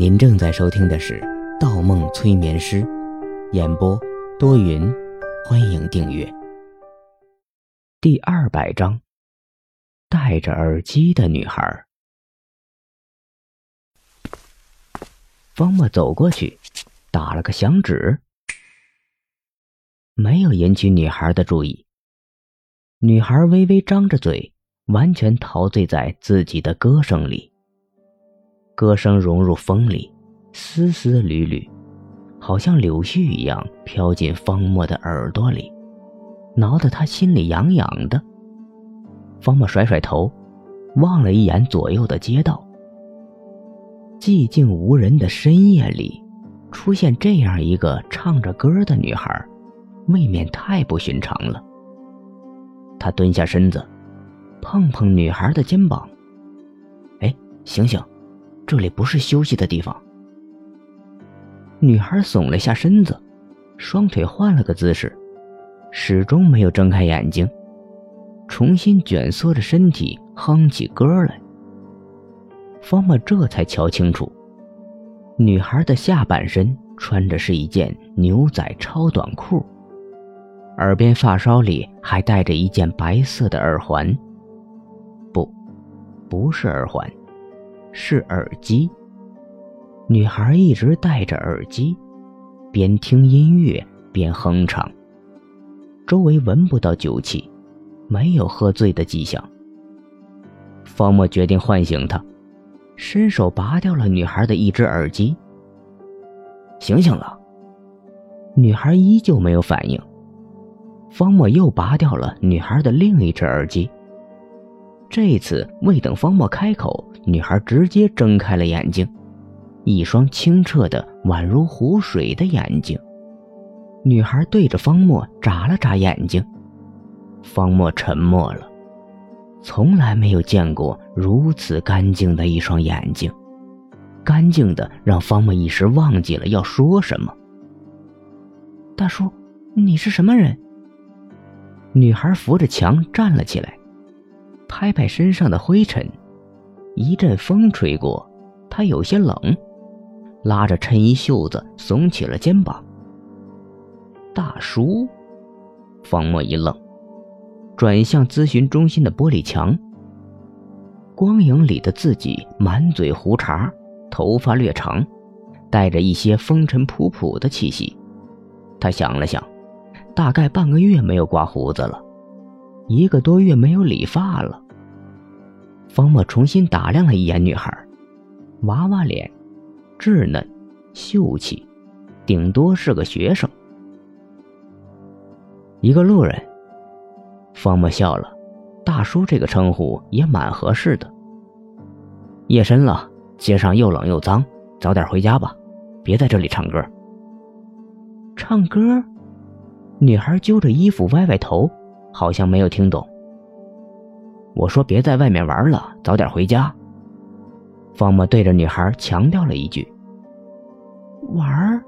您正在收听的是《盗梦催眠师》，演播多云，欢迎订阅。第二百章，戴着耳机的女孩。方墨走过去，打了个响指，没有引起女孩的注意。女孩微微张着嘴，完全陶醉在自己的歌声里。歌声融入风里，丝丝缕缕，好像柳絮一样飘进方墨的耳朵里，挠得他心里痒痒的。方墨甩甩头，望了一眼左右的街道。寂静无人的深夜里，出现这样一个唱着歌的女孩，未免太不寻常了。他蹲下身子，碰碰女孩的肩膀：“哎，醒醒！”这里不是休息的地方。女孩耸了下身子，双腿换了个姿势，始终没有睁开眼睛，重新卷缩着身体哼起歌来。方墨这才瞧清楚，女孩的下半身穿着是一件牛仔超短裤，耳边发梢里还戴着一件白色的耳环。不，不是耳环。是耳机。女孩一直戴着耳机，边听音乐边哼唱。周围闻不到酒气，没有喝醉的迹象。方墨决定唤醒她，伸手拔掉了女孩的一只耳机。醒醒了，女孩依旧没有反应。方墨又拔掉了女孩的另一只耳机。这次未等方墨开口，女孩直接睁开了眼睛，一双清澈的宛如湖水的眼睛。女孩对着方墨眨了眨眼睛，方墨沉默了，从来没有见过如此干净的一双眼睛，干净的让方墨一时忘记了要说什么。大叔，你是什么人？女孩扶着墙站了起来。拍拍身上的灰尘，一阵风吹过，他有些冷，拉着衬衣袖子耸起了肩膀。大叔，方墨一愣，转向咨询中心的玻璃墙。光影里的自己满嘴胡茬，头发略长，带着一些风尘仆仆的气息。他想了想，大概半个月没有刮胡子了。一个多月没有理发了。方墨重新打量了一眼女孩，娃娃脸，稚嫩，秀气，顶多是个学生。一个路人。方墨笑了，大叔这个称呼也蛮合适的。夜深了，街上又冷又脏，早点回家吧，别在这里唱歌。唱歌？女孩揪着衣服歪歪头。好像没有听懂。我说：“别在外面玩了，早点回家。”方墨对着女孩强调了一句。“玩？”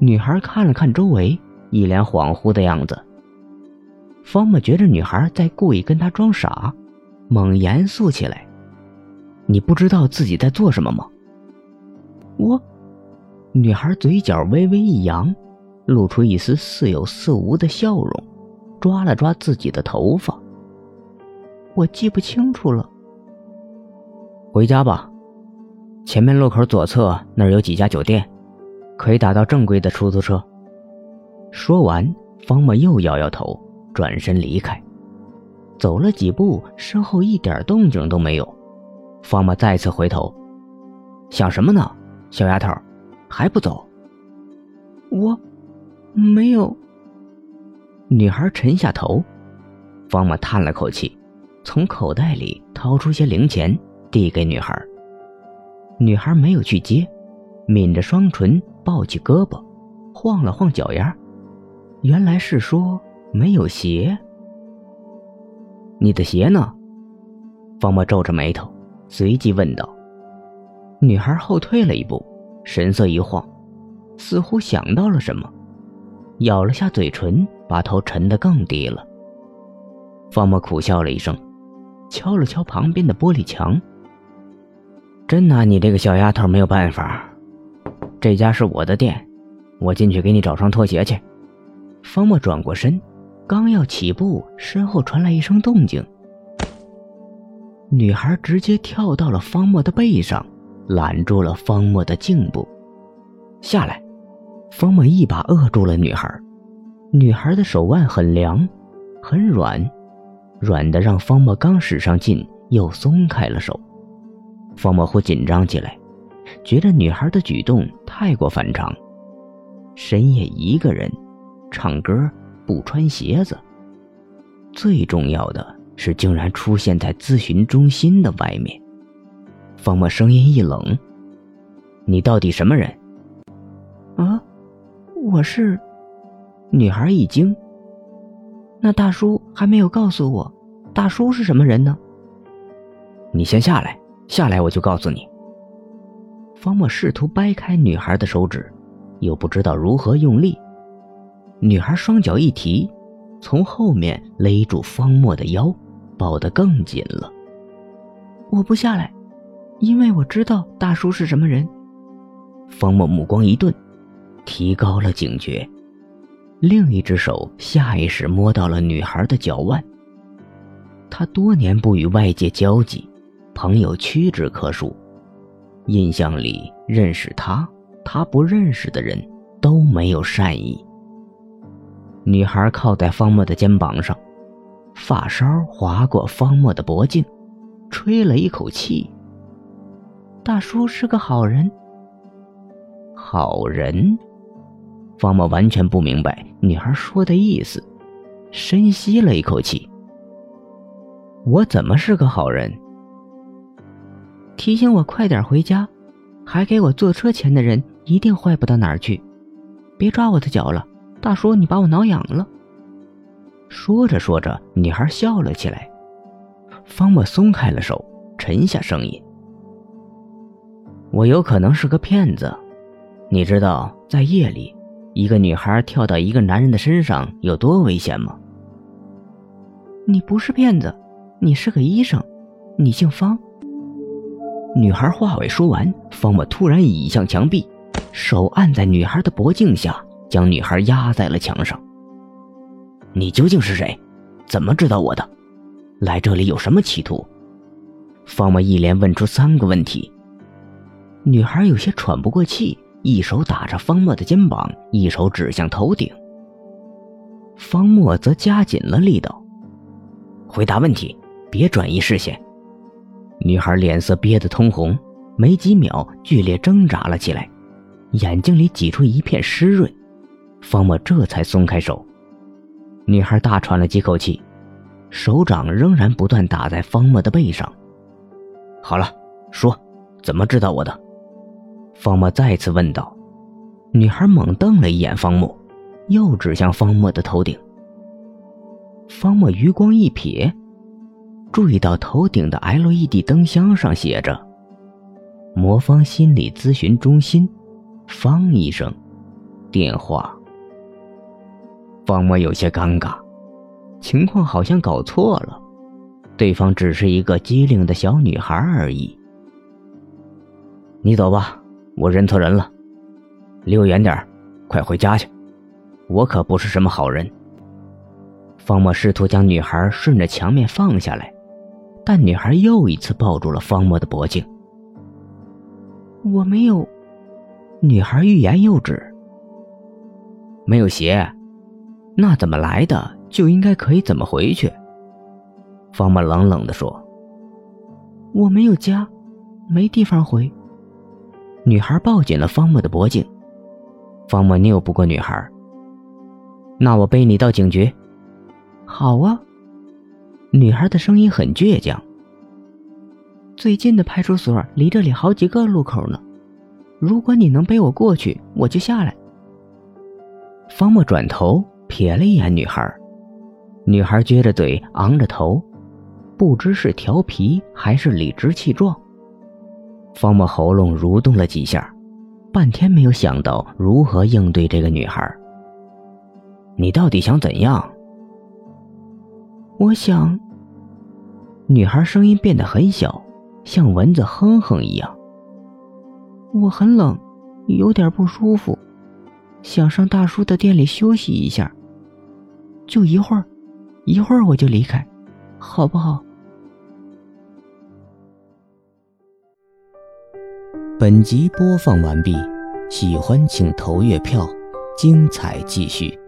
女孩看了看周围，一脸恍惚的样子。方墨觉着女孩在故意跟他装傻，猛严肃起来：“你不知道自己在做什么吗？”我，女孩嘴角微微一扬，露出一丝似有似无的笑容。抓了抓自己的头发，我记不清楚了。回家吧，前面路口左侧那儿有几家酒店，可以打到正规的出租车。说完，方墨又摇摇头，转身离开。走了几步，身后一点动静都没有。方墨再次回头，想什么呢，小丫头，还不走？我，没有。女孩沉下头，方墨叹了口气，从口袋里掏出些零钱递给女孩。女孩没有去接，抿着双唇，抱起胳膊，晃了晃脚丫。原来是说没有鞋。你的鞋呢？方墨皱着眉头，随即问道。女孩后退了一步，神色一晃，似乎想到了什么。咬了下嘴唇，把头沉得更低了。方墨苦笑了一声，敲了敲旁边的玻璃墙。真拿你这个小丫头没有办法。这家是我的店，我进去给你找双拖鞋去。方墨转过身，刚要起步，身后传来一声动静。女孩直接跳到了方墨的背上，拦住了方墨的颈部。下来，方墨一把扼住了女孩。女孩的手腕很凉，很软，软的让方墨刚使上劲，又松开了手。方墨忽紧张起来，觉得女孩的举动太过反常。深夜一个人唱歌不穿鞋子，最重要的。是竟然出现在咨询中心的外面。方墨声音一冷：“你到底什么人？”啊，我是。女孩一惊：“那大叔还没有告诉我，大叔是什么人呢？”你先下来，下来我就告诉你。方墨试图掰开女孩的手指，又不知道如何用力。女孩双脚一提，从后面勒住方墨的腰。抱得更紧了。我不下来，因为我知道大叔是什么人。方墨目光一顿，提高了警觉，另一只手下意识摸到了女孩的脚腕。他多年不与外界交际，朋友屈指可数，印象里认识他、他不认识的人都没有善意。女孩靠在方墨的肩膀上。发梢划过方墨的脖颈，吹了一口气。大叔是个好人。好人？方墨完全不明白女孩说的意思，深吸了一口气。我怎么是个好人？提醒我快点回家，还给我坐车钱的人一定坏不到哪儿去。别抓我的脚了，大叔，你把我挠痒了。说着说着，女孩笑了起来。方墨松开了手，沉下声音：“我有可能是个骗子。你知道，在夜里，一个女孩跳到一个男人的身上有多危险吗？”你不是骗子，你是个医生，你姓方。女孩话未说完，方某突然倚向墙壁，手按在女孩的脖颈下，将女孩压在了墙上。你究竟是谁？怎么知道我的？来这里有什么企图？方某一连问出三个问题。女孩有些喘不过气，一手打着方墨的肩膀，一手指向头顶。方墨则加紧了力道，回答问题，别转移视线。女孩脸色憋得通红，没几秒剧烈挣扎了起来，眼睛里挤出一片湿润。方墨这才松开手。女孩大喘了几口气，手掌仍然不断打在方墨的背上。好了，说，怎么知道我的？方墨再次问道。女孩猛瞪了一眼方墨，又指向方墨的头顶。方墨余光一瞥，注意到头顶的 LED 灯箱上写着“魔方心理咨询中心，方医生，电话。”方墨有些尴尬，情况好像搞错了，对方只是一个机灵的小女孩而已。你走吧，我认错人了，离我远点快回家去，我可不是什么好人。方墨试图将女孩顺着墙面放下来，但女孩又一次抱住了方墨的脖颈。我没有，女孩欲言又止。没有鞋。那怎么来的就应该可以怎么回去。方墨冷冷地说：“我没有家，没地方回。”女孩抱紧了方墨的脖颈。方墨拗不过女孩：“那我背你到警局。”“好啊。”女孩的声音很倔强。“最近的派出所离这里好几个路口呢，如果你能背我过去，我就下来。”方墨转头。瞥了一眼女孩，女孩撅着嘴，昂着头，不知是调皮还是理直气壮。方某喉咙蠕动了几下半天没有想到如何应对这个女孩你到底想怎样？我想女孩声音变得很小像蚊子哼哼一样。我很冷有点不舒服想上大叔的店里休息一下就一会儿一会儿我就离开好不好？本集播放完毕喜欢请投月票精彩继续。